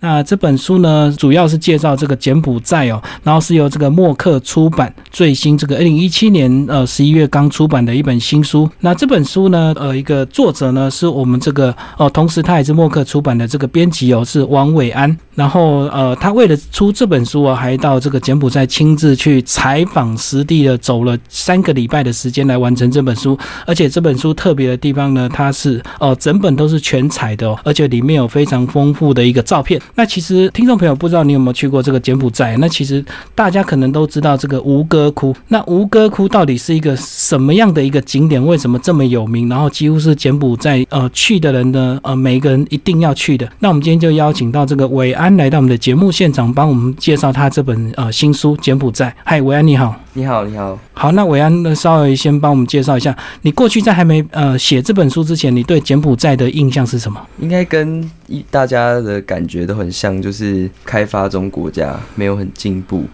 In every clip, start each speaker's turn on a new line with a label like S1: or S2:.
S1: 那这本书呢，主要是介绍这个柬埔寨哦，然后是由这个默克出版最新这个二零一七年呃十一月刚出版的一本新书。那这本书呢，呃，一个作者呢是我们这个哦，同时他也是默克出版的这个编辑哦，是王伟安。然后呃，他为了出这本书啊，还到这个柬埔寨亲自去采访实地的，走了三个礼拜的时间来完成这本书。而且这本书特别的地方呢，它是哦，整本都是全彩的哦，而且里面有非常丰富的一个照片。那其实听众朋友不知道你有没有去过这个柬埔寨？那其实大家可能都知道这个吴哥窟。那吴哥窟到底是一个什么样的一个景点？为什么这么有名？然后几乎是柬埔寨呃去的人呢呃每一个人一定要去的。那我们今天就邀请到这个伟安来到我们的节目现场，帮我们介绍他这本呃新书《柬埔寨》。嗨，伟安你好。
S2: 你好，你好。
S1: 好，那伟安呢？稍微先帮我们介绍一下，你过去在还没呃写这本书之前，你对柬埔寨的印象是什么？
S2: 应该跟一大家的感觉都很像，就是开发中国家没有很进步。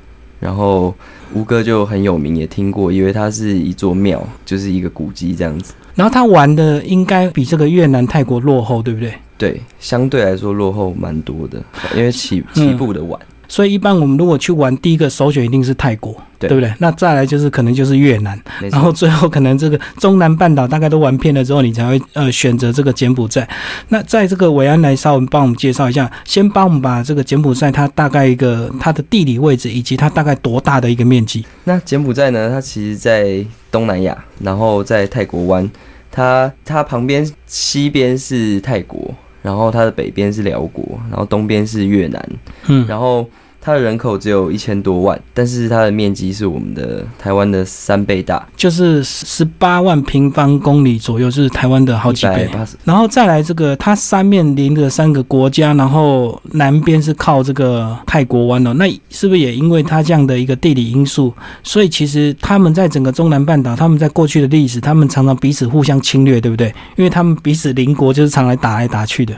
S2: 然后吴哥就很有名，也听过，因为它是一座庙，就是一个古迹这样子。
S1: 然后他玩的应该比这个越南、泰国落后，对不对？
S2: 对，相对来说落后蛮多的，因为起起步的晚。
S1: 所以一般我们如果去玩，第一个首选一定是泰国，对不对？那再来就是可能就是越南，然后最后可能这个中南半岛大概都玩遍了之后，你才会呃选择这个柬埔寨。那在这个伟安来稍微帮我们介绍一下，先帮我们把这个柬埔寨它大概一个它的地理位置以及它大概多大的一个面积。
S2: 那柬埔寨呢，它其实在东南亚，然后在泰国湾，它它旁边西边是泰国，然后它的北边是辽国，然后东边是越南，嗯，然后。它的人口只有一千多万，但是它的面积是我们的台湾的三倍大，
S1: 就是十八万平方公里左右，是台湾的好几倍。然后再来这个，它三面临着三个国家，然后南边是靠这个泰国湾哦，那是不是也因为它这样的一个地理因素，所以其实他们在整个中南半岛，他们在过去的历史，他们常常彼此互相侵略，对不对？因为他们彼此邻国，就是常来打来打去的。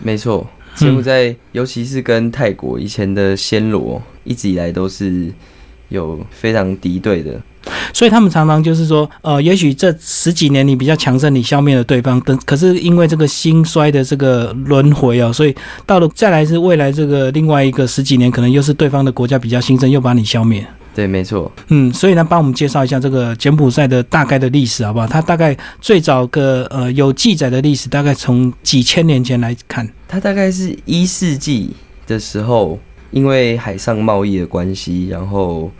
S2: 没错。柬埔寨，尤其是跟泰国以前的暹罗，一直以来都是有非常敌对的，
S1: 所以他们常常就是说，呃，也许这十几年你比较强盛，你消灭了对方，等可是因为这个兴衰的这个轮回哦，所以到了再来是未来这个另外一个十几年，可能又是对方的国家比较兴盛，又把你消灭。
S2: 对，没错。
S1: 嗯，所以呢，帮我们介绍一下这个柬埔寨的大概的历史，好不好？它大概最早个呃有记载的历史，大概从几千年前来看，
S2: 它大概是一世纪的时候，因为海上贸易的关系，然后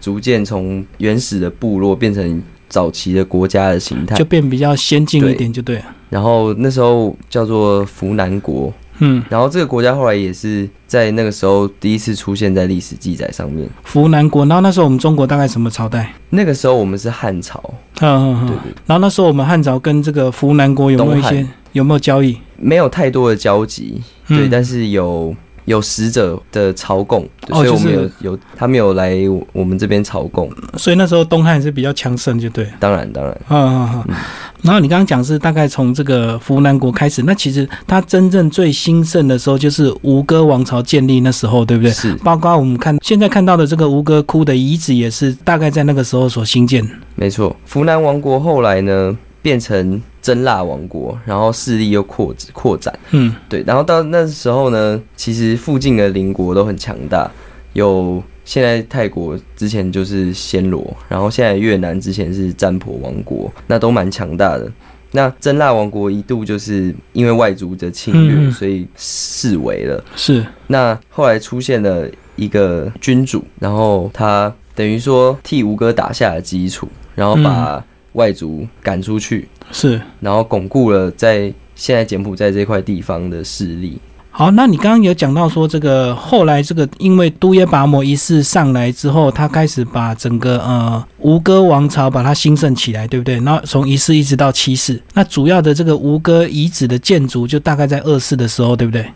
S2: 逐渐从原始的部落变成早期的国家的形态，
S1: 就变比较先进一点，就对。
S2: 然后那时候叫做扶南国。嗯，然后这个国家后来也是在那个时候第一次出现在历史记载上面。
S1: 扶南国，然后那时候我们中国大概什么朝代？
S2: 那个时候我们是汉朝。
S1: 嗯嗯对对。然后那时候我们汉朝跟这个扶南国有没有一些有没有交易？
S2: 没有太多的交集，对，但是有。有使者的朝贡，所以我们有有他们有来我们这边朝贡，
S1: 所以那时候东汉是比较强盛，就对。
S2: 当然，当然。
S1: 嗯嗯然后你刚刚讲是大概从这个扶南国开始，那其实它真正最兴盛的时候就是吴哥王朝建立那时候，对不对？
S2: 是。
S1: 包括我们看现在看到的这个吴哥窟的遗址，也是大概在那个时候所兴建。
S2: 没错，扶南王国后来呢变成。真腊王国，然后势力又扩扩展，嗯，对，然后到那时候呢，其实附近的邻国都很强大，有现在泰国之前就是暹罗，然后现在越南之前是占婆王国，那都蛮强大的。那真腊王国一度就是因为外族的侵略，所以视为了。
S1: 是。
S2: 那后来出现了一个君主，然后他等于说替吴哥打下了基础，然后把外族赶出去。
S1: 是，
S2: 然后巩固了在现在柬埔寨这块地方的势力。
S1: 好，那你刚刚有讲到说，这个后来这个因为都耶跋摩一世上来之后，他开始把整个呃吴哥王朝把它兴盛起来，对不对？然后从一世一直到七世，那主要的这个吴哥遗址的建筑就大概在二世的时候，对不对？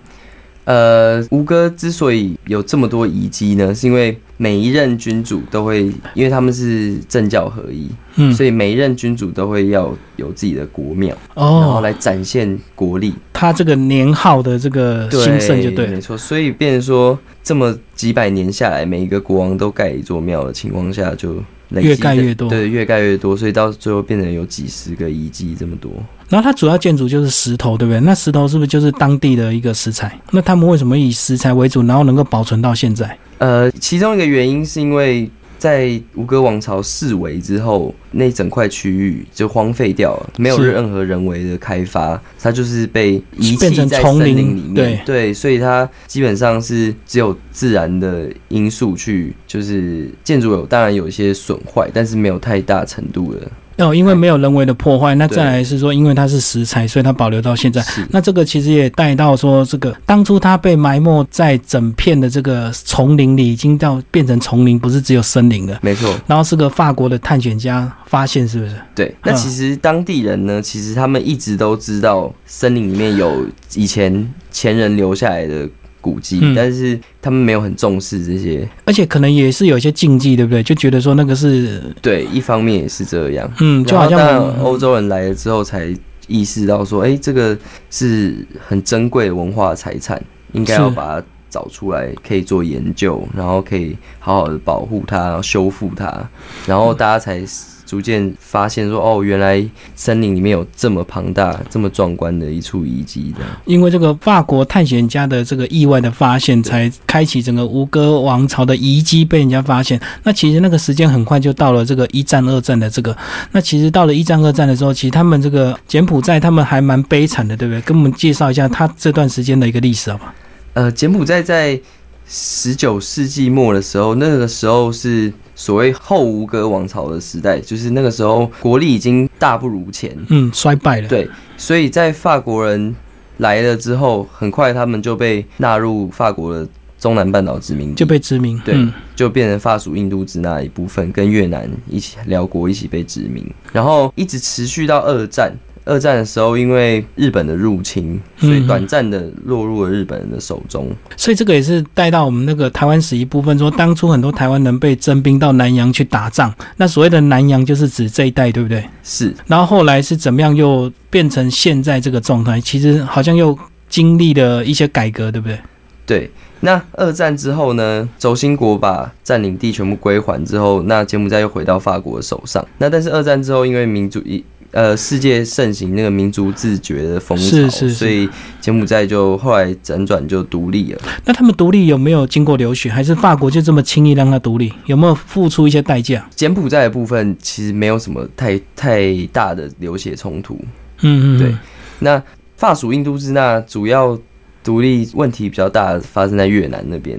S2: 呃，吴哥之所以有这么多遗迹呢，是因为每一任君主都会，因为他们是政教合一，嗯，所以每一任君主都会要有自己的国庙，哦，然后来展现国力。
S1: 他这个年号的这个兴盛就对，
S2: 没错。所以变成说，这么几百年下来，每一个国王都盖一座庙的情况下，就
S1: 越盖越多，
S2: 对，越盖越多，所以到最后变成有几十个遗迹这么多。
S1: 然后它主要建筑就是石头，对不对？那石头是不是就是当地的一个石材？那他们为什么以石材为主，然后能够保存到现在？
S2: 呃，其中一个原因是因为。在吴哥王朝四围之后，那整块区域就荒废掉了，没有任何人为的开发，它就是被遗弃在森林里面。对，所以它基本上是只有自然的因素去，就是建筑有当然有一些损坏，但是没有太大程度的。
S1: 哦，因为没有人为的破坏，那再来是说，因为它是石材，所以它保留到现在。那这个其实也带到说，这个当初它被埋没在整片的这个丛林里，已经到变成丛林，不是只有森林了。
S2: 没错。
S1: 然后是个法国的探险家发现，是不是？
S2: 对。那其实当地人呢，其实他们一直都知道森林里面有以前前人留下来的。古迹，但是他们没有很重视这些，
S1: 而且可能也是有一些禁忌，对不对？就觉得说那个是
S2: 对，一方面也是这样，
S1: 嗯，就好像
S2: 欧洲人来了之后才意识到说，哎，这个是很珍贵的文化财产，应该要把它找出来，可以做研究，然后可以好好的保护它，修复它，然后大家才。逐渐发现说，哦，原来森林里面有这么庞大、这么壮观的一处遗迹的。
S1: 因为这个法国探险家的这个意外的发现，才开启整个吴哥王朝的遗迹被人家发现。那其实那个时间很快就到了这个一战、二战的这个。那其实到了一战、二战的时候，其实他们这个柬埔寨他们还蛮悲惨的，对不对？跟我们介绍一下他这段时间的一个历史，好吧？
S2: 呃，柬埔寨在十九世纪末的时候，那个时候是。所谓后吴哥王朝的时代，就是那个时候国力已经大不如前，
S1: 嗯，衰败了。
S2: 对，所以在法国人来了之后，很快他们就被纳入法国的中南半岛殖民，
S1: 就被殖民，
S2: 对，就变成法属印度支那一部分，跟越南一起辽国一起被殖民，然后一直持续到二战。二战的时候，因为日本的入侵，所以短暂的落入了日本人的手中。
S1: 所以这个也是带到我们那个台湾史一部分，说当初很多台湾人被征兵到南洋去打仗。那所谓的南洋就是指这一带，对不对？
S2: 是。
S1: 然后后来是怎么样又变成现在这个状态？其实好像又经历了一些改革，对不对？
S2: 对。那二战之后呢？轴心国把占领地全部归还之后，那柬埔寨又回到法国的手上。那但是二战之后，因为民主一。呃，世界盛行那个民族自觉的风潮，所以柬埔寨就后来辗转就独立了。
S1: 那他们独立有没有经过流血，还是法国就这么轻易让他独立？有没有付出一些代价？
S2: 柬埔寨的部分其实没有什么太太大的流血冲突。
S1: 嗯嗯，
S2: 对。那法属印度支那主要独立问题比较大，发生在越南那边，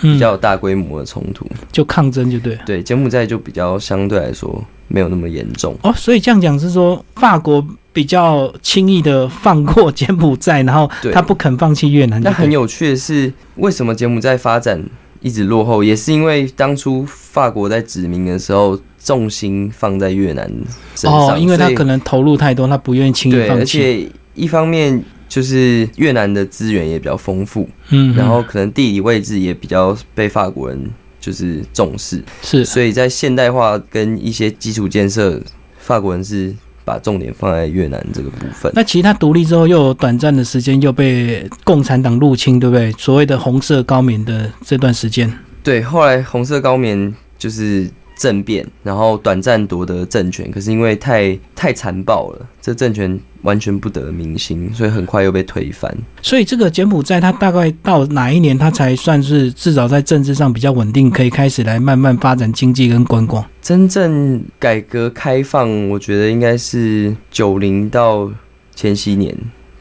S2: 比较大规模的冲突，
S1: 就抗争就对。
S2: 对，柬埔寨就比较相对来说。没有那么严重
S1: 哦，所以这样讲是说法国比较轻易的放过柬埔寨，然后他不肯放弃越南。
S2: 那很有趣的是，为什么柬埔寨发展一直落后，也是因为当初法国在殖民的时候重心放在越南身上，
S1: 因为他可能投入太多，他不愿意轻易放弃。而
S2: 且一方面就是越南的资源也比较丰富，
S1: 嗯，
S2: 然后可能地理位置也比较被法国人。就是重视，
S1: 是，
S2: 所以在现代化跟一些基础建设，法国人是把重点放在越南这个部分。
S1: 那其他独立之后，又有短暂的时间又被共产党入侵，对不对？所谓的红色高棉的这段时间，
S2: 对，后来红色高棉就是政变，然后短暂夺得政权，可是因为太太残暴了，这政权。完全不得民心，所以很快又被推翻。
S1: 所以这个柬埔寨，它大概到哪一年，它才算是至少在政治上比较稳定，可以开始来慢慢发展经济跟观光？
S2: 真正改革开放，我觉得应该是九零到千禧年。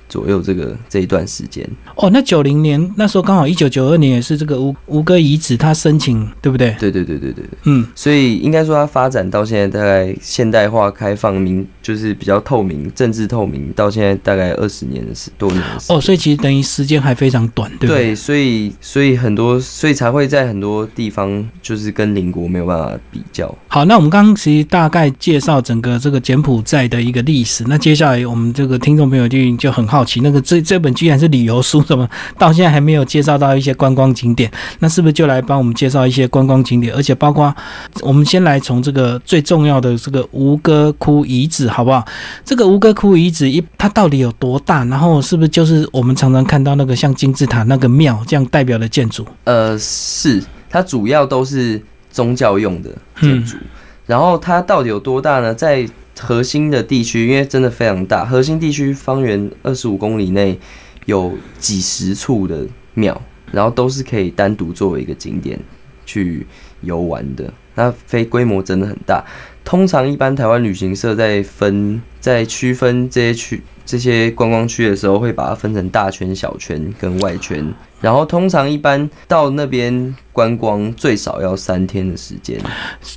S2: 左右这个这一段时间
S1: 哦，那九零年那时候刚好一九九二年也是这个吴吴哥遗址，他申请对不对？
S2: 对对对对对
S1: 嗯，
S2: 所以应该说它发展到现在大概现代化、开放、民就是比较透明、政治透明，到现在大概二十年的时多年
S1: 哦，所以其实等于时间还非常短，对
S2: 对，所以所以很多所以才会在很多地方就是跟邻国没有办法比较。
S1: 好，那我们刚刚其实大概介绍整个这个柬埔寨的一个历史，那接下来我们这个听众朋友就就很好。好奇那个这这本居然是旅游书，怎么到现在还没有介绍到一些观光景点？那是不是就来帮我们介绍一些观光景点？而且包括我们先来从这个最重要的这个吴哥窟遗址，好不好？这个吴哥窟遗址一它到底有多大？然后是不是就是我们常常看到那个像金字塔那个庙这样代表的建筑？
S2: 呃，是它主要都是宗教用的建筑。然后它到底有多大呢？在核心的地区，因为真的非常大，核心地区方圆二十五公里内有几十处的庙，然后都是可以单独作为一个景点去游玩的。那非规模真的很大。通常一般台湾旅行社在分在区分这些区。这些观光区的时候，会把它分成大圈、小圈跟外圈，然后通常一般到那边。观光最少要三天的时间，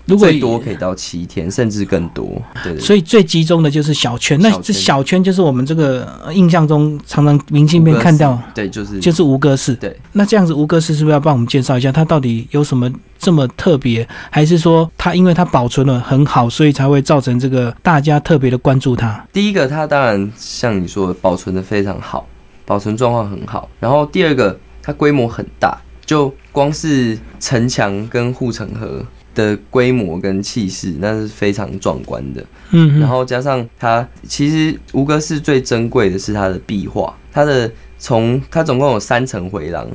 S2: 如果最多可以到七天，甚至更多。对，
S1: 所以最集中的就是小圈。那这小圈就是我们这个印象中常常明信片看到，
S2: 对，就是
S1: 就是吴哥寺。
S2: 对，
S1: 那这样子吴哥寺是不是要帮我们介绍一下，它到底有什么这么特别？还是说它因为它保存的很好，所以才会造成这个大家特别的关注它？
S2: 第一个，它当然像你说的，保存的非常好，保存状况很好。然后第二个，它规模很大。就光是城墙跟护城河的规模跟气势，那是非常壮观的。嗯，然后加上它，其实吴哥寺最珍贵的是它的壁画，它的从它总共有三层回廊，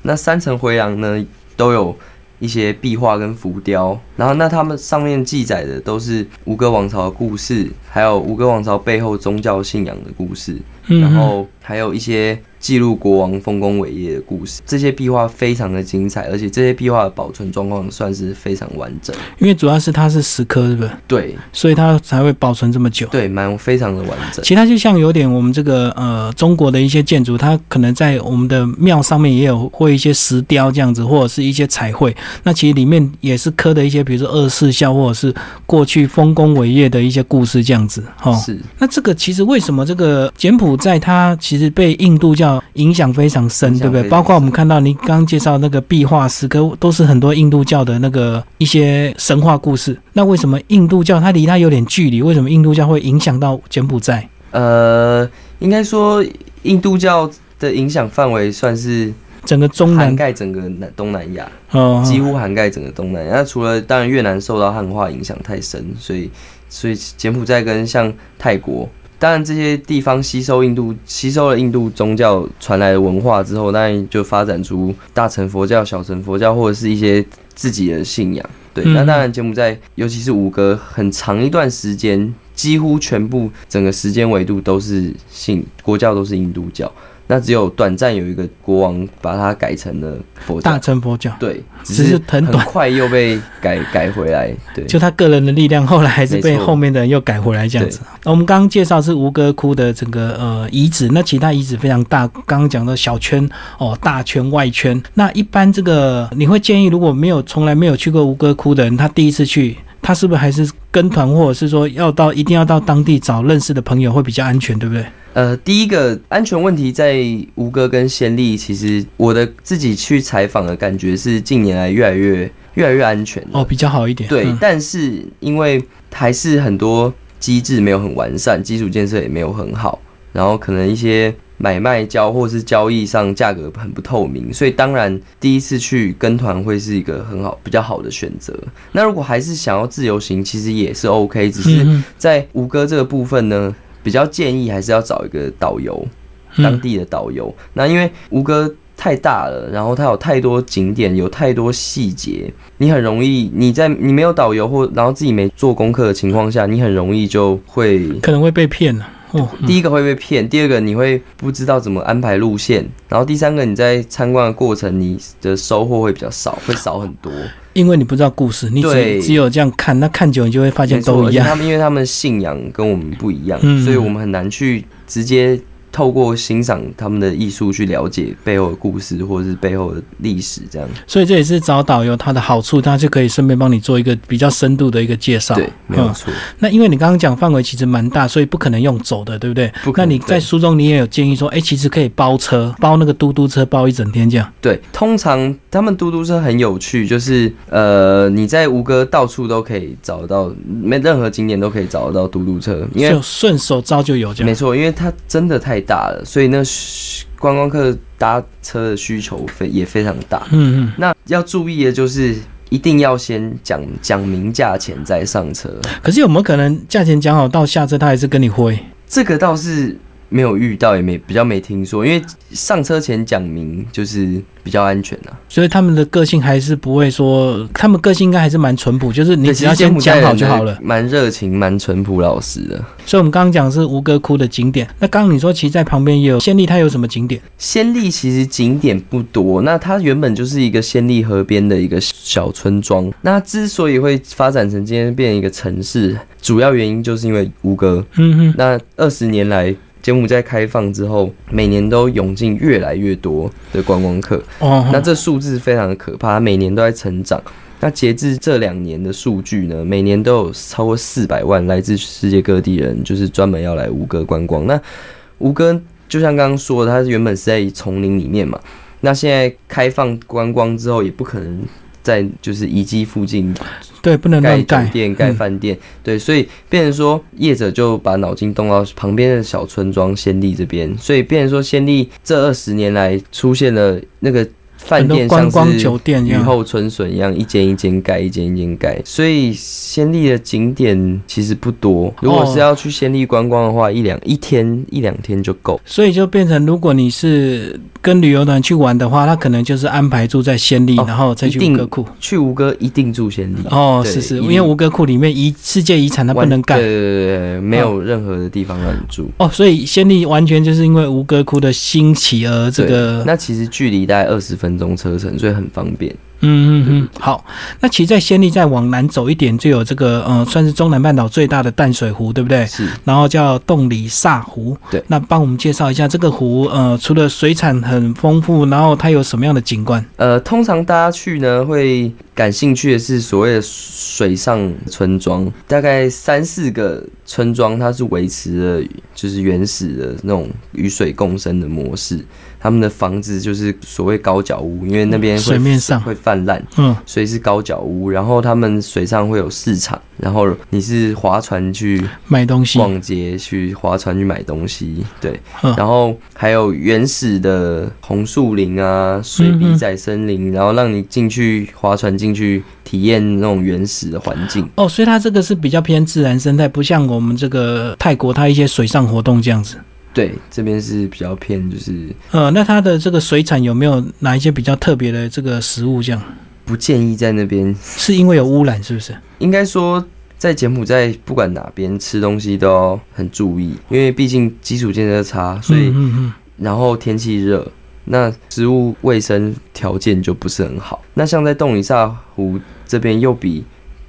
S2: 那三层回廊呢都有一些壁画跟浮雕，然后那他们上面记载的都是吴哥王朝的故事，还有吴哥王朝背后宗教信仰的故事，然后还有一些。记录国王丰功伟业的故事，这些壁画非常的精彩，而且这些壁画的保存状况算是非常完整。
S1: 因为主要是它是石刻，是不是？
S2: 对，
S1: 所以它才会保存这么久。
S2: 对，蛮非常的完整。
S1: 其他就像有点我们这个呃中国的一些建筑，它可能在我们的庙上面也有会一些石雕这样子，或者是一些彩绘。那其实里面也是刻的一些，比如说二四孝或者是过去丰功伟业的一些故事这样子。
S2: 哈，是。
S1: 那这个其实为什么这个柬埔寨它其实被印度教影响非常深，对不对？包括我们看到您刚刚介绍那个壁画诗歌，都是很多印度教的那个一些神话故事。那为什么印度教它离它有点距离？为什么印度教会影响到柬埔寨？
S2: 呃，应该说印度教的影响范围算是
S1: 整个中南
S2: 涵盖整个南东南亚，哦，几乎涵盖整个东南亚。那除了当然越南受到汉化影响太深，所以所以柬埔寨跟像泰国。当然，这些地方吸收印度吸收了印度宗教传来的文化之后，当然就发展出大乘佛教、小乘佛教，或者是一些自己的信仰。对，那当然柬埔寨，尤其是五哥，很长一段时间，几乎全部整个时间维度都是信国教，都是印度教。那只有短暂有一个国王把它改成了佛教，
S1: 大乘佛教。
S2: 对，
S1: 只是很短，
S2: 快又被改 改回来。对，
S1: 就他个人的力量，后来还是被后面的人又改回来这样子。那我们刚刚介绍是吴哥窟的整个呃遗址，那其他遗址非常大。刚刚讲的小圈哦，大圈、外圈。那一般这个你会建议，如果没有从来没有去过吴哥窟的人，他第一次去，他是不是还是跟团，或者是说要到一定要到当地找认识的朋友会比较安全，对不对？
S2: 呃，第一个安全问题在吴哥跟先例，其实我的自己去采访的感觉是近年来越来越越来越安全
S1: 哦，比较好一点。
S2: 对，但是因为还是很多机制没有很完善，基础建设也没有很好，然后可能一些买卖交或是交易上价格很不透明，所以当然第一次去跟团会是一个很好比较好的选择。那如果还是想要自由行，其实也是 OK，只是在吴哥这个部分呢。比较建议还是要找一个导游，当地的导游。那因为吴哥太大了，然后它有太多景点，有太多细节，你很容易你在你没有导游或然后自己没做功课的情况下，你很容易就会
S1: 可能会被骗了。
S2: 哦，第一个会被骗，第二个你会不知道怎么安排路线，然后第三个你在参观的过程，你的收获会比较少，会少很多，
S1: 因为你不知道故事，你只只有这样看，那看久你就会发现都一样。
S2: 他们因为他们信仰跟我们不一样，所以我们很难去直接。透过欣赏他们的艺术去了解背后的故事，或者是背后的历史，这样。
S1: 所以这也是找导游它的好处，他就可以顺便帮你做一个比较深度的一个介绍。
S2: 对，没有错。
S1: 那因为你刚刚讲范围其实蛮大，所以不可能用走的，对不对？
S2: 不
S1: 那你在书中你也有建议说，哎，其实可以包车，包那个嘟嘟车，包一整天这样。
S2: 对，通常他们嘟嘟车很有趣，就是呃，你在吴哥到处都可以找到，没任何景点都可以找得到嘟嘟车，因为
S1: 顺手招就有这样。
S2: 没错，因为它真的太。大了，所以那观光客搭车的需求非也非常大。嗯嗯，那要注意的就是一定要先讲讲明价钱再上车。
S1: 可是有没有可能价钱讲好到下车他还是跟你挥？
S2: 这个倒是没有遇到，也没比较没听说，因为上车前讲明就是比较安全啊。
S1: 所以他们的个性还是不会说，他们个性应该还是蛮淳朴，就是你只要先讲好就好了。
S2: 蛮热情，蛮淳朴老实的。
S1: 所以我们刚刚讲是吴哥窟的景点，那刚刚你说其实在旁边也有仙丽，它有什么景点？
S2: 仙丽其实景点不多，那它原本就是一个仙丽河边的一个小村庄。那之所以会发展成今天变一个城市，主要原因就是因为吴哥。嗯哼。那二十年来。柬埔寨开放之后，每年都涌进越来越多的观光客。哦，那这数字非常的可怕，每年都在成长。那截至这两年的数据呢，每年都有超过四百万来自世界各地人，就是专门要来吴哥观光。那吴哥就像刚刚说的，它原本是在丛林里面嘛，那现在开放观光之后，也不可能。在就是遗迹附近，
S1: 对，不能
S2: 盖
S1: 酒
S2: 店、盖饭店，对，所以变成说业者就把脑筋动到旁边的小村庄先例这边，所以变成说先例这二十年来出现了那个。饭店
S1: 像是
S2: 雨后春笋一样，一间一间盖，一间一间盖。所以仙丽的景点其实不多。如果是要去仙丽观光的话，一两一天一两天就够。
S1: 所以就变成，如果你是跟旅游团去玩的话，他可能就是安排住在仙丽，然后再去吴哥窟。
S2: 去吴哥一定住仙丽。
S1: 哦，是是，因为吴哥窟里面遗世界遗产，它不能盖。
S2: 对对对，没有任何的地方让你住。
S1: 哦，所以仙丽完全就是因为吴哥窟的兴起而这个。
S2: 那其实距离大概二十分。分钟车程，所以很方便。
S1: 嗯嗯嗯，好。那其实，在仙力再往南走一点，就有这个，呃，算是中南半岛最大的淡水湖，对不对？
S2: 是。
S1: 然后叫洞里萨湖。
S2: 对。
S1: 那帮我们介绍一下这个湖，呃，除了水产很丰富，然后它有什么样的景观？
S2: 呃，通常大家去呢，会感兴趣的是所谓的水上村庄，大概三四个村庄，它是维持了就是原始的那种与水共生的模式。他们的房子就是所谓高脚屋，因为那边
S1: 水面上
S2: 会泛滥，嗯，所以是高脚屋。然后他们水上会有市场，然后你是划船去
S1: 买东西、
S2: 逛街，去划船去买东西，对。然后还有原始的红树林啊、水笔仔森林，然后让你进去划船进去体验那种原始的环境。
S1: 哦，所以它这个是比较偏自然生态，不像我们这个泰国它一些水上活动这样子。
S2: 对，这边是比较偏，就是，
S1: 呃，那它的这个水产有没有哪一些比较特别的这个食物？这样
S2: 不建议在那边，
S1: 是因为有污染，是不是？
S2: 应该说，在柬埔寨不管哪边吃东西都要很注意，因为毕竟基础建设差，所以，然后天气热，那食物卫生条件就不是很好。那像在洞里萨湖这边，又比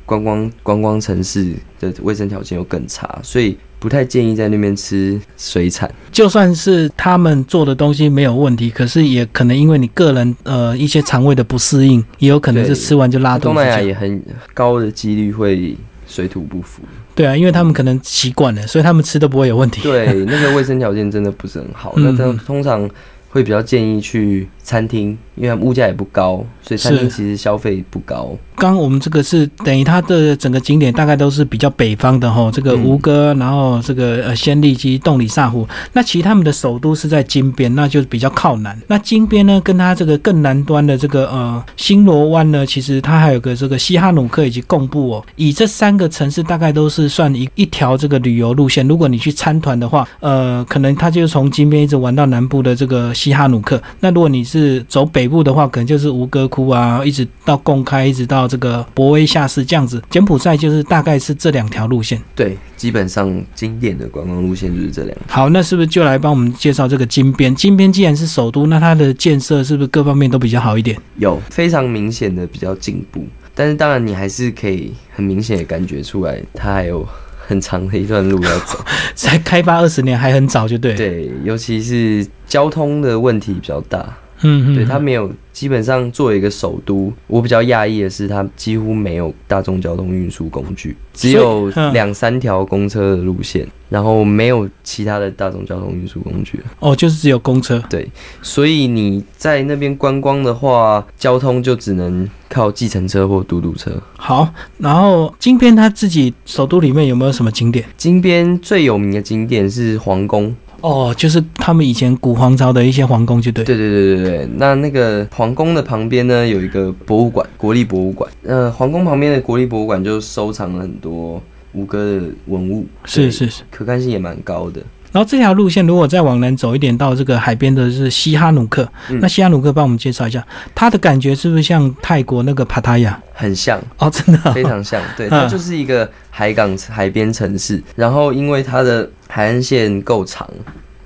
S2: 观光观光城市的卫生条件又更差，所以。不太建议在那边吃水产，
S1: 就算是他们做的东西没有问题，可是也可能因为你个人呃一些肠胃的不适应，也有可能是吃完就拉肚子。
S2: 东南亚也很高的几率会水土不服。
S1: 对啊，因为他们可能习惯了，所以他们吃都不会有问题。
S2: 对，那个卫生条件真的不是很好。那他通常会比较建议去餐厅，因为物价也不高，所以餐厅其实消费不高。
S1: 刚我们这个是等于它的整个景点大概都是比较北方的哈，这个吴哥，然后这个呃仙利基、洞里萨湖。那其实他们的首都是在金边，那就是比较靠南。那金边呢，跟它这个更南端的这个呃新罗湾呢，其实它还有个这个西哈努克以及贡布哦。以这三个城市大概都是算一一条这个旅游路线。如果你去参团的话，呃，可能它就从金边一直玩到南部的这个西哈努克。那如果你是走北部的话，可能就是吴哥窟啊，一直到贡开，一直到。这个博威下市这样子，柬埔寨就是大概是这两条路线。
S2: 对，基本上经典的观光路线就是这两条。
S1: 好，那是不是就来帮我们介绍这个金边？金边既然是首都，那它的建设是不是各方面都比较好一点？
S2: 有非常明显的比较进步，但是当然你还是可以很明显的感觉出来，它还有很长的一段路要走。
S1: 才开发二十年还很早，就对。
S2: 对，尤其是交通的问题比较大。嗯，对，它没有。基本上作为一个首都，我比较讶异的是，它几乎没有大众交通运输工具，只有两三条公车的路线，然后没有其他的大众交通运输工具。
S1: 哦，就是只有公车。
S2: 对，所以你在那边观光的话，交通就只能靠计程车或嘟嘟车。
S1: 好，然后金边它自己首都里面有没有什么景点？
S2: 金边最有名的景点是皇宫。
S1: 哦，就是他们以前古皇朝的一些皇宫，就对。
S2: 对对对对对，那那个皇宫的旁边呢，有一个博物馆，国立博物馆。呃，皇宫旁边的国立博物馆就收藏了很多吴哥的文物，
S1: 是是是，
S2: 可看性也蛮高的。
S1: 然后这条路线如果再往南走一点，到这个海边的是西哈努克。那西哈努克帮我们介绍一下，它的感觉是不是像泰国那个帕塔亚？
S2: 很像
S1: 哦，真的
S2: 非常像。对，它就是一个海港海边城市，然后因为它的海岸线够长。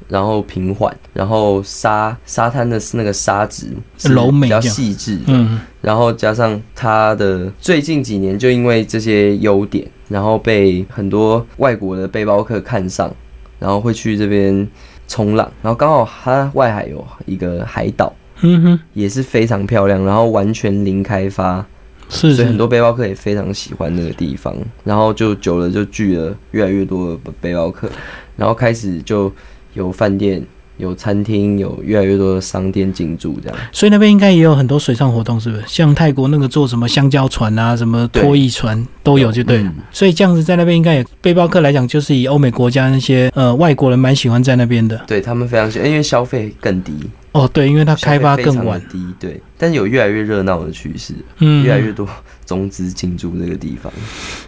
S2: 然后平缓，然后沙沙滩的是那个沙质
S1: 柔美，
S2: 比较细致。嗯，然后加上它的最近几年就因为这些优点，然后被很多外国的背包客看上，然后会去这边冲浪。然后刚好它外海有一个海岛，嗯哼，也是非常漂亮，然后完全零开发，
S1: 是，
S2: 所以很多背包客也非常喜欢那个地方。然后就久了就聚了越来越多的背包客，然后开始就。有饭店，有餐厅，有越来越多的商店进驻，这样。
S1: 所以那边应该也有很多水上活动，是不是？像泰国那个做什么香蕉船啊，什么拖曳船都有，就对。所以这样子在那边应该也背包客来讲，就是以欧美国家那些呃外国人蛮喜欢在那边的。
S2: 对他们非常喜欢，因为消费更低。
S1: 哦，对，因为它开发更晚，
S2: 低对，但是有越来越热闹的趋势，嗯，越来越多中资进驻这个地方。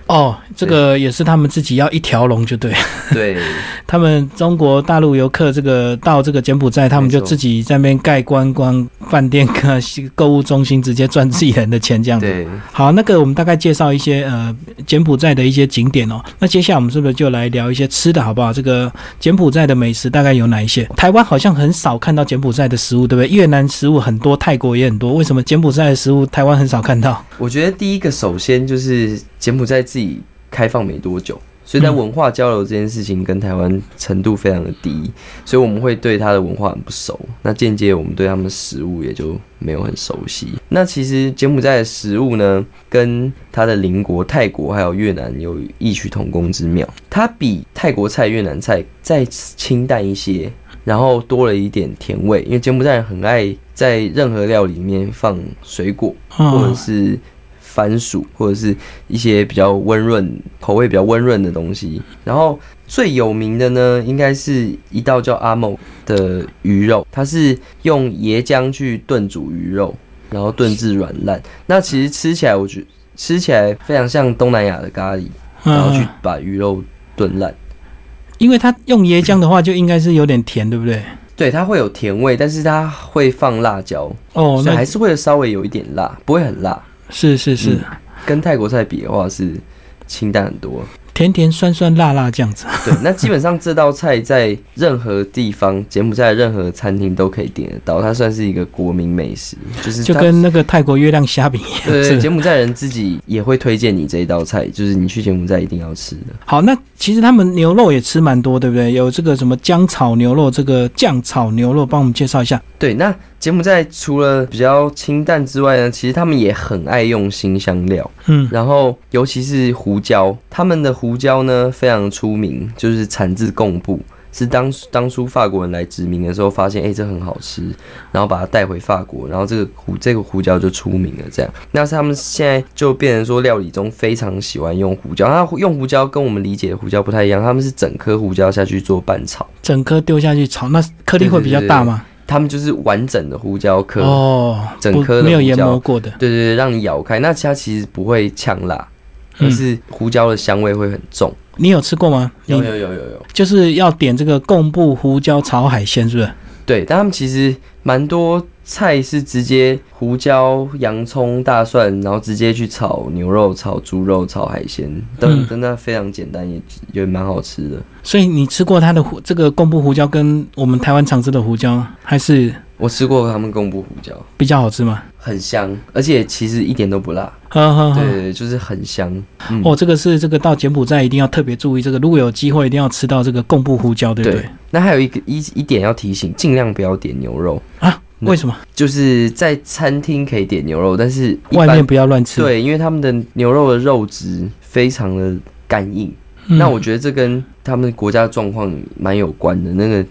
S1: 哦，这个也是他们自己要一条龙，就对。
S2: 对，
S1: 他们中国大陆游客这个到这个柬埔寨，他们就自己在那边盖观光饭店、跟 购物中心，直接赚自己人的钱这样子。
S2: 对，
S1: 好，那个我们大概介绍一些呃柬埔寨的一些景点哦。那接下来我们是不是就来聊一些吃的好不好？这个柬埔寨的美食大概有哪一些？台湾好像很少看到柬埔寨的。食物对不对？越南食物很多，泰国也很多。为什么柬埔寨的食物台湾很少看到？
S2: 我觉得第一个首先就是柬埔寨自己开放没多久，所以在文化交流这件事情跟台湾程度非常的低，所以我们会对它的文化很不熟。那间接我们对他们的食物也就没有很熟悉。那其实柬埔寨的食物呢，跟它的邻国泰国还有越南有异曲同工之妙。它比泰国菜、越南菜再清淡一些。然后多了一点甜味，因为柬埔寨人很爱在任何料理里面放水果，或者是番薯，或者是一些比较温润、口味比较温润的东西。然后最有名的呢，应该是一道叫阿某的鱼肉，它是用椰浆去炖煮鱼肉，然后炖至软烂。那其实吃起来，我觉吃起来非常像东南亚的咖喱，然后去把鱼肉炖烂。
S1: 因为它用椰浆的话，就应该是有点甜，对不对？
S2: 对，它会有甜味，但是它会放辣椒哦，所以还是会稍微有一点辣，不会很辣。
S1: 是是是，
S2: 跟泰国菜比的话是清淡很多。
S1: 甜甜酸酸辣辣这样子。
S2: 对，那基本上这道菜在任何地方，柬埔寨任何餐厅都可以点得到，它算是一个国民美食，就是
S1: 就跟那个泰国月亮虾饼一样。
S2: 对，柬埔寨人自己也会推荐你这一道菜，就是你去柬埔寨一定要吃的。
S1: 好，那其实他们牛肉也吃蛮多，对不对？有这个什么姜炒牛肉，这个酱炒牛肉，帮我们介绍一下。
S2: 对，那。柬埔寨除了比较清淡之外呢，其实他们也很爱用新香料，嗯，然后尤其是胡椒，他们的胡椒呢非常出名，就是产自贡布，是当当初法国人来殖民的时候发现，哎，这很好吃，然后把它带回法国，然后这个胡这个胡椒就出名了。这样，那是他们现在就变成说料理中非常喜欢用胡椒，那用胡椒跟我们理解的胡椒不太一样，他们是整颗胡椒下去做拌炒，
S1: 整颗丢下去炒，那颗粒会比较大吗？
S2: 他们就是完整的胡椒颗哦，整颗
S1: 没有研磨过的，
S2: 对对对，让你咬开，那它其实不会呛辣，可是胡椒的香味会很重。
S1: 你有吃过吗？
S2: 有有有有有，
S1: 就是要点这个贡布胡椒炒海鲜，是不是？
S2: 对，但他们其实蛮多。菜是直接胡椒、洋葱、大蒜，然后直接去炒牛肉、炒猪肉、炒海鲜，等真的非常简单，也也蛮好吃的。
S1: 所以你吃过它的胡这个贡布胡椒，跟我们台湾常吃的胡椒，还是
S2: 我吃过他们贡布胡椒
S1: 比较好吃吗？
S2: 很香，而且其实一点都不辣。对，就是很香。
S1: 哦，这个是这个到柬埔寨一定要特别注意，这个如果有机会一定要吃到这个贡布胡椒，对不对？
S2: 那还有一个一一点要提醒，尽量不要点牛肉
S1: 啊。为什么？
S2: 就是在餐厅可以点牛肉，但是
S1: 外面不要乱吃。
S2: 对，因为他们的牛肉的肉质非常的干硬。那我觉得这跟他们国家状况蛮有关的。那个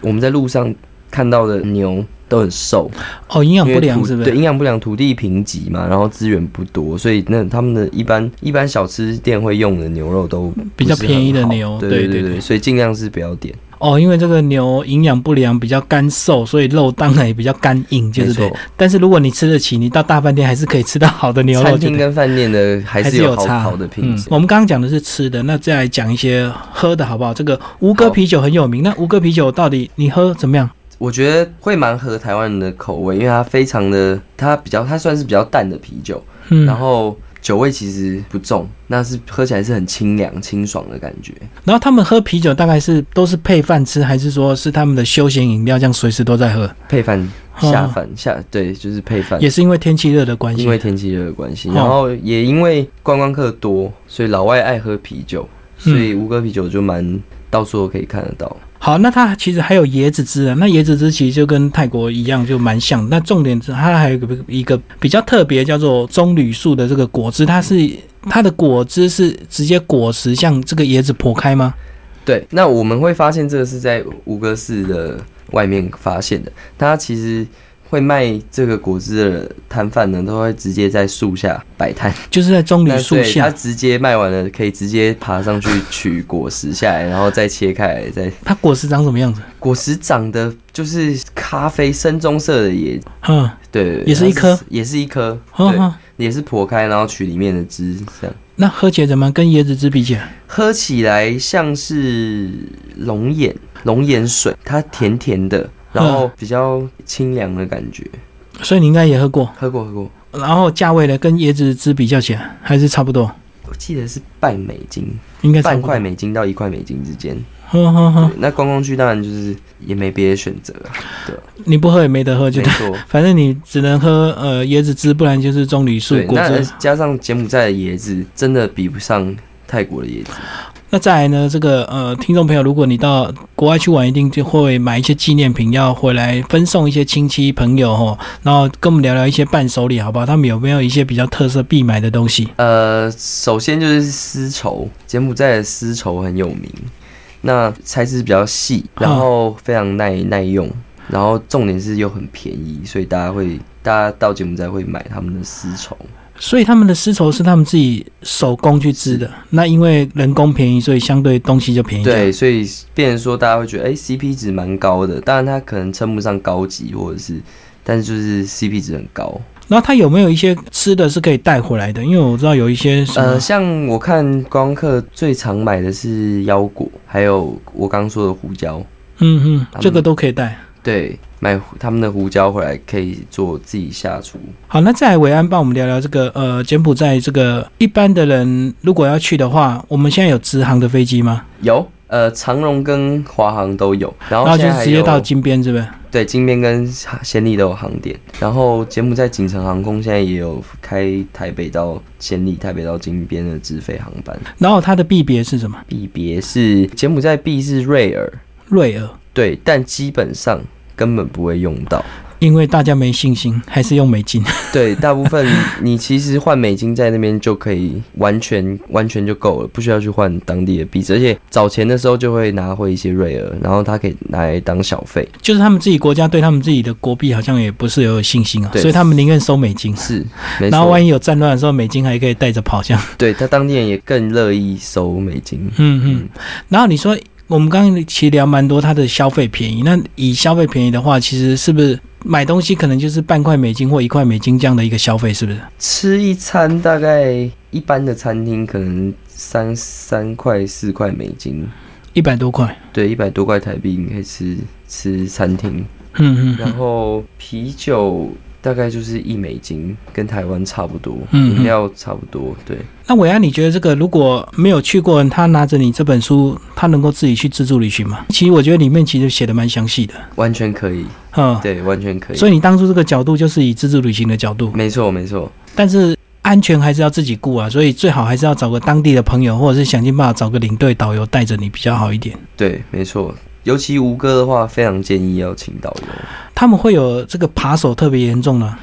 S2: 我们在路上看到的牛都很瘦
S1: 哦，营养不良是不是？
S2: 对，营养不良，土地贫瘠嘛，然后资源不多，所以那他们的一般一般小吃店会用的牛肉都
S1: 比较便宜的牛。
S2: 对对对，所以尽量是不要点。
S1: 哦，因为这个牛营养不良，比较干瘦，所以肉当然也比较干硬，就是对。但是如果你吃得起，你到大饭店还是可以吃到好的牛肉。
S2: 餐厅跟饭店的还是有差好的品质。
S1: 我们刚刚讲的是吃的，那再来讲一些喝的好不好？这个吴哥啤酒很有名，那吴哥啤酒到底你喝怎么样？
S2: 我觉得会蛮合台湾人的口味，因为它非常的，它比较，它算是比较淡的啤酒，嗯，然后。酒味其实不重，那是喝起来是很清凉、清爽的感觉。
S1: 然后他们喝啤酒大概是都是配饭吃，还是说是他们的休闲饮料，这样随时都在喝？
S2: 配饭下饭下，对，就是配饭。
S1: 也是因为天气热的关系。
S2: 因为天气热的关系，然后也因为观光客多，所以老外爱喝啤酒，所以吴哥啤酒就蛮到处都可以看得到。
S1: 好，那它其实还有椰子汁啊。那椰子汁其实就跟泰国一样，就蛮像。那重点是它还有一个一个比较特别，叫做棕榈树的这个果汁，它是它的果汁是直接果实像这个椰子剖开吗？
S2: 对。那我们会发现这个是在五个市的外面发现的，它其实。会卖这个果汁的摊贩呢，都会直接在树下摆摊，
S1: 就是在棕榈树下，
S2: 他直接卖完了，可以直接爬上去取果实下来，然后再切开来，再。
S1: 它果实长什么样子？
S2: 果实长得就是咖啡深棕色的，也，嗯，对，
S1: 也是一颗，
S2: 也是一颗，对，也是剖开然后取里面的汁，这样。
S1: 那喝起来怎么跟椰子汁比起来？
S2: 喝起来像是龙眼，龙眼水，它甜甜的。然后比较清凉的感觉，
S1: 所以你应该也喝过，
S2: 喝过喝过。
S1: 然后价位呢，跟椰子汁比较起来还是差不多。
S2: 我记得是半美金，
S1: 应该
S2: 半块美金到一块美金之间。呵呵呵。那观光区当然就是也没别的选择，对。
S1: 你不喝也没得喝，就错。反正你只能喝呃椰子汁，不然就是棕榈树果汁。
S2: 加上柬埔寨的椰子，真的比不上泰国的椰子。
S1: 那再来呢？这个呃，听众朋友，如果你到国外去玩，一定就会买一些纪念品，要回来分送一些亲戚朋友哈。然后跟我们聊聊一些伴手礼，好不好？他们有没有一些比较特色必买的东西？
S2: 呃，首先就是丝绸，柬埔寨的丝绸很有名，那材质比较细，然后非常耐耐用，然后重点是又很便宜，所以大家会大家到柬埔寨会买他们的丝绸。
S1: 所以他们的丝绸是他们自己手工去织的，那因为人工便宜，所以相对东西就便宜。
S2: 对，所以变成说大家会觉得，哎，CP 值蛮高的。当然它可能称不上高级，或者是，但是就是 CP 值很高。
S1: 那它有没有一些吃的是可以带回来的？因为我知道有一些，
S2: 呃，像我看光客最常买的是腰果，还有我刚刚说的胡椒。
S1: 嗯嗯，这个都可以带。
S2: 对。买他们的胡椒回来可以做自己下厨。
S1: 好，那再来伟安帮我们聊聊这个呃柬埔寨这个一般的人如果要去的话，我们现在有直航的飞机吗？
S2: 有，呃，长荣跟华航都有。然后
S1: 就直接到金边是不是？
S2: 对，金边跟暹粒都有航点。然后柬埔寨锦城航空现在也有开台北到暹粒、台北到金边的直飞航班。
S1: 然后它的币别是什么？
S2: 币别是柬埔寨币是瑞尔，
S1: 瑞尔。
S2: 对，但基本上。根本不会用到，
S1: 因为大家没信心，还是用美金。
S2: 对，大部分 你其实换美金在那边就可以完全完全就够了，不需要去换当地的币，而且早前的时候就会拿回一些瑞尔，然后他可以拿来当小费。
S1: 就是他们自己国家对他们自己的国币好像也不是有信心啊，所以他们宁愿收美金。
S2: 是，
S1: 然后万一有战乱的时候，美金还可以带着跑，这样。
S2: 对他当地人也更乐意收美金。嗯
S1: 嗯，然后你说。我们刚刚其实聊蛮多，它的消费便宜。那以消费便宜的话，其实是不是买东西可能就是半块美金或一块美金这样的一个消费，是不是？
S2: 吃一餐大概一般的餐厅可能三三块四块美金，
S1: 一百多块。
S2: 对，一百多块台币你可以吃吃餐厅。嗯嗯。然后啤酒。大概就是一美金，跟台湾差不多，饮料差不多。对。
S1: 那伟安，你觉得这个如果没有去过，他拿着你这本书，他能够自己去自助旅行吗？其实我觉得里面其实写的蛮详细的，
S2: 完全可以。嗯，对，完全可以。
S1: 所以你当初这个角度就是以自助旅行的角度。
S2: 没错，没错。
S1: 但是安全还是要自己顾啊，所以最好还是要找个当地的朋友，或者是想尽办法找个领队导游带着你比较好一点。
S2: 对，没错。尤其吴哥的话，非常建议要请导游。
S1: 他们会有这个扒手特别严重吗？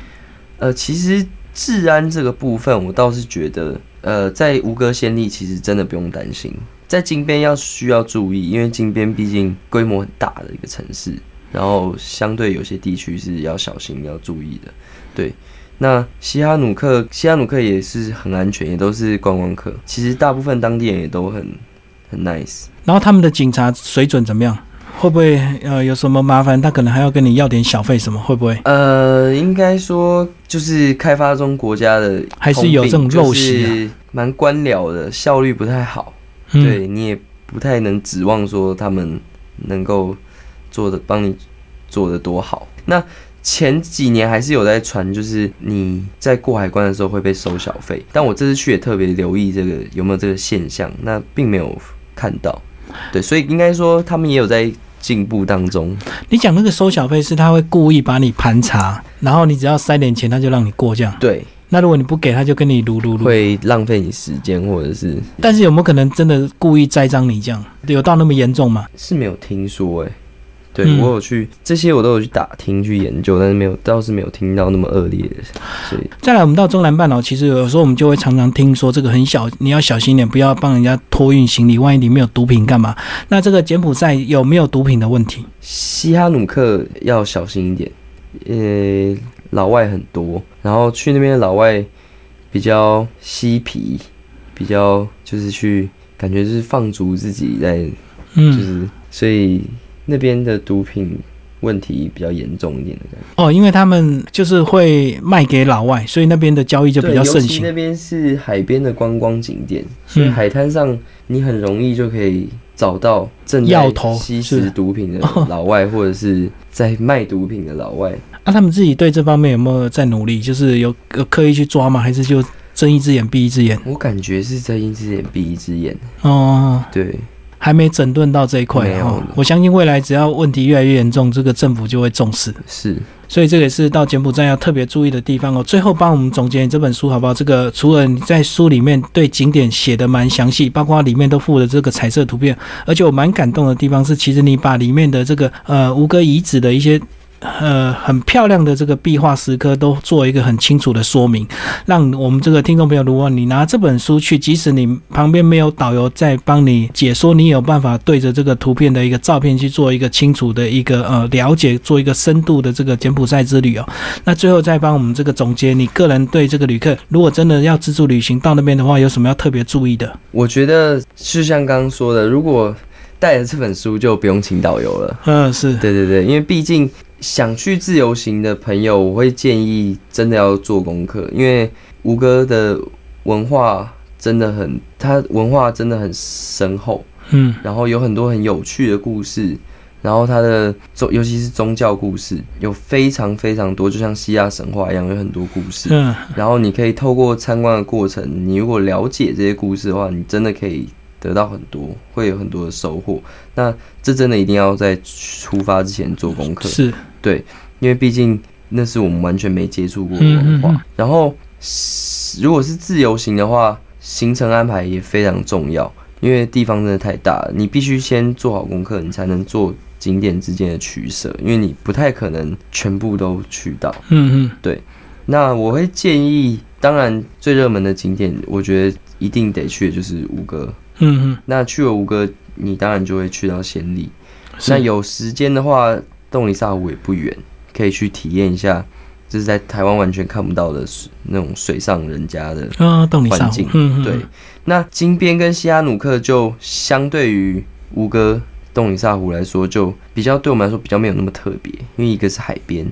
S2: 呃，其实治安这个部分，我倒是觉得，呃，在吴哥先例，其实真的不用担心。在金边要需要注意，因为金边毕竟规模很大的一个城市，然后相对有些地区是要小心要注意的。对，那西哈努克，西哈努克也是很安全，也都是观光客。其实大部分当地人也都很很 nice。
S1: 然后他们的警察水准怎么样？会不会呃有什么麻烦？他可能还要跟你要点小费什么？会不会？
S2: 呃，应该说就是开发中国家的，
S1: 还是有这种陋习，
S2: 蛮官僚的，效率不太好。对你也不太能指望说他们能够做的帮你做的多好。那前几年还是有在传，就是你在过海关的时候会被收小费，但我这次去也特别留意这个有没有这个现象，那并没有看到。对，所以应该说他们也有在进步当中。
S1: 你讲那个收小费是他会故意把你盘查，然后你只要塞点钱，他就让你过这样。
S2: 对，
S1: 那如果你不给他，就跟你撸撸撸，
S2: 会浪费你时间或者是。
S1: 但是有没有可能真的故意栽赃你这样？有到那么严重吗？
S2: 是没有听说哎。对我有去这些，我都有去打听、去研究，但是没有，倒是没有听到那么恶劣的。所以
S1: 再来，我们到中南半岛，其实有时候我们就会常常听说，这个很小，你要小心点，不要帮人家托运行李，万一里面有毒品干嘛？那这个柬埔寨有没有毒品的问题？
S2: 西哈努克要小心一点，呃，老外很多，然后去那边老外比较嬉皮，比较就是去感觉就是放逐自己在，嗯，就是所以。那边的毒品问题比较严重一点的感觉
S1: 哦，因为他们就是会卖给老外，所以那边的交易就比较盛行。
S2: 那边是海边的观光景点，所以海滩上你很容易就可以找到正在吸食毒品的老外，或者是在卖毒品的老外。
S1: 那他们自己对这方面有没有在努力？就是有有刻意去抓吗？还是就睁一只眼闭一只眼？
S2: 我感觉是睁一只眼闭一只眼。哦，对。
S1: 还没整顿到这一块哈，我相信未来只要问题越来越严重，这个政府就会重视。
S2: 是，
S1: 所以这也是到柬埔寨要特别注意的地方哦。最后帮我们总结这本书好不好？这个除了你在书里面对景点写的蛮详细，包括里面都附了这个彩色图片，而且我蛮感动的地方是，其实你把里面的这个呃吴哥遗址的一些。呃，很漂亮的这个壁画石刻都做一个很清楚的说明，让我们这个听众朋友，如果你拿这本书去，即使你旁边没有导游在帮你解说，你有办法对着这个图片的一个照片去做一个清楚的一个呃了解，做一个深度的这个柬埔寨之旅哦。那最后再帮我们这个总结，你个人对这个旅客，如果真的要自助旅行到那边的话，有什么要特别注意的？
S2: 我觉得是像刚刚说的，如果带着这本书就不用请导游了。
S1: 嗯，是
S2: 对对对，因为毕竟。想去自由行的朋友，我会建议真的要做功课，因为吴哥的文化真的很，他文化真的很深厚，嗯，然后有很多很有趣的故事，然后他的宗，尤其是宗教故事，有非常非常多，就像希腊神话一样，有很多故事，嗯，然后你可以透过参观的过程，你如果了解这些故事的话，你真的可以。得到很多，会有很多的收获。那这真的一定要在出发之前做功课，
S1: 是
S2: 对，因为毕竟那是我们完全没接触过的文化。然后，如果是自由行的话，行程安排也非常重要，因为地方真的太大了，你必须先做好功课，你才能做景点之间的取舍，因为你不太可能全部都去到。嗯嗯，对。那我会建议，当然最热门的景点，我觉得一定得去的就是五个。嗯嗯，那去了五个，你当然就会去到暹粒。那有时间的话，洞里萨湖也不远，可以去体验一下，就是在台湾完全看不到的那种水上人家的啊环境。嗯对，那金边跟西哈努克就相对于吴哥、洞里萨湖来说，就比较对我们来说比较没有那么特别，因为一个是海边，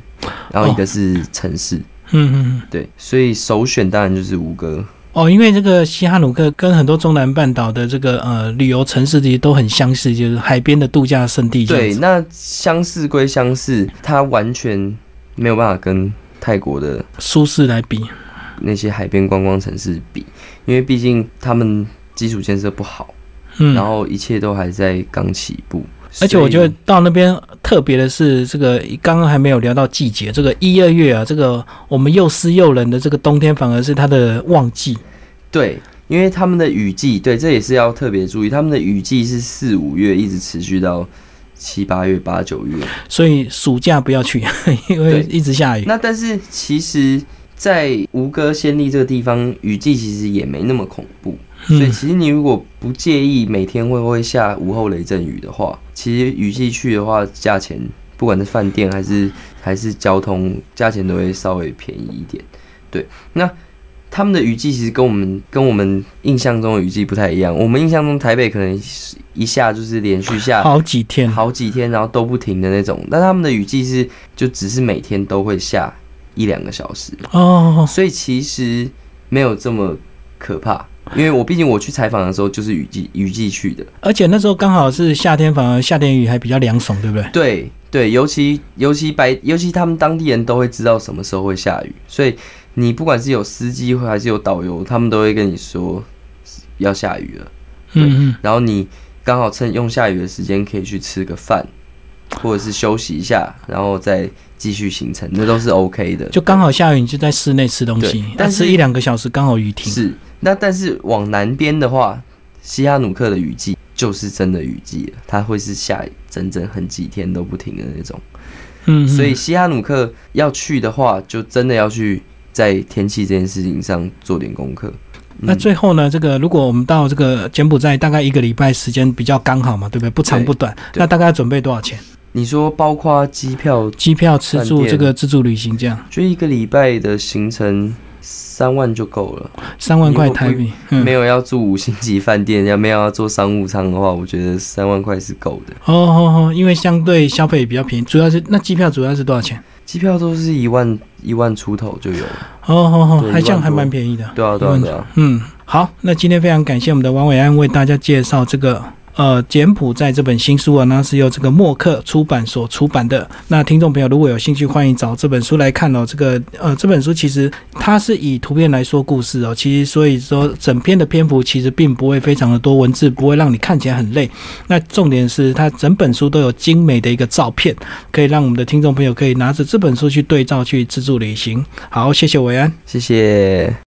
S2: 然后一个是城市。嗯嗯，对，所以首选当然就是吴哥。
S1: 哦，因为这个西哈努克跟很多中南半岛的这个呃旅游城市其实都很相似，就是海边的度假胜地。
S2: 对，那相似归相似，它完全没有办法跟泰国的
S1: 舒适来比，
S2: 那些海边观光城市比，因为毕竟他们基础建设不好，嗯，然后一切都还在刚起步。
S1: 而且我觉得到那边特别的是，这个刚刚还没有聊到季节，这个一二月啊，这个我们又湿又冷的这个冬天，反而是它的旺季。
S2: 对，因为他们的雨季，对，这也是要特别注意，他们的雨季是四五月一直持续到七八月、八九月，
S1: 所以暑假不要去，因为一直下雨。
S2: 那但是其实，在吴哥仙利这个地方，雨季其实也没那么恐怖。所以其实你如果不介意每天会不会下午后雷阵雨的话，其实雨季去的话，价钱不管是饭店还是还是交通，价钱都会稍微便宜一点。对，那他们的雨季其实跟我们跟我们印象中的雨季不太一样。我们印象中台北可能一下就是连续下
S1: 好几天，
S2: 好几天，然后都不停的那种。但他们的雨季是就只是每天都会下一两个小时哦，所以其实没有这么可怕。因为我毕竟我去采访的时候就是雨季雨季去的，
S1: 而且那时候刚好是夏天，反而夏天雨还比较凉爽，对不对？
S2: 对对，尤其尤其白，尤其他们当地人都会知道什么时候会下雨，所以你不管是有司机还是有导游，他们都会跟你说要下雨了。嗯嗯。然后你刚好趁用下雨的时间可以去吃个饭，或者是休息一下，然后再继续行程，那都是 OK 的。
S1: 就刚好下雨，你就在室内吃东西，但是一两个小时刚好雨停。
S2: 是。那但是往南边的话，西哈努克的雨季就是真的雨季了，它会是下整整很几天都不停的那种。嗯，所以西哈努克要去的话，就真的要去在天气这件事情上做点功课。
S1: 那最后呢，这个如果我们到这个柬埔寨，大概一个礼拜时间比较刚好嘛，对不对？不长不短，那大概要准备多少钱？
S2: 你说包括机票、
S1: 机票、吃住这个自助旅行这样，
S2: 就一个礼拜的行程。三万就够了，
S1: 三万块台币，
S2: 没有要住五星级饭店，要没有要坐商务舱的话，我觉得三万块是够的。
S1: 哦哦哦，因为相对消费比较便宜，主要是那机票主要是多少钱？
S2: 机票都是一万一万出头就有了。
S1: 哦哦哦，还这样还蛮便宜的。
S2: 对啊对啊对啊。
S1: 嗯，好，那今天非常感谢我们的王伟安为大家介绍这个。呃，简谱在这本新书啊，那是由这个默克出版所出版的。那听众朋友如果有兴趣，欢迎找这本书来看哦。这个呃，这本书其实它是以图片来说故事哦。其实所以说整篇的篇幅其实并不会非常的多，文字不会让你看起来很累。那重点是它整本书都有精美的一个照片，可以让我们的听众朋友可以拿着这本书去对照去自助旅行。好，谢谢维安，
S2: 谢谢。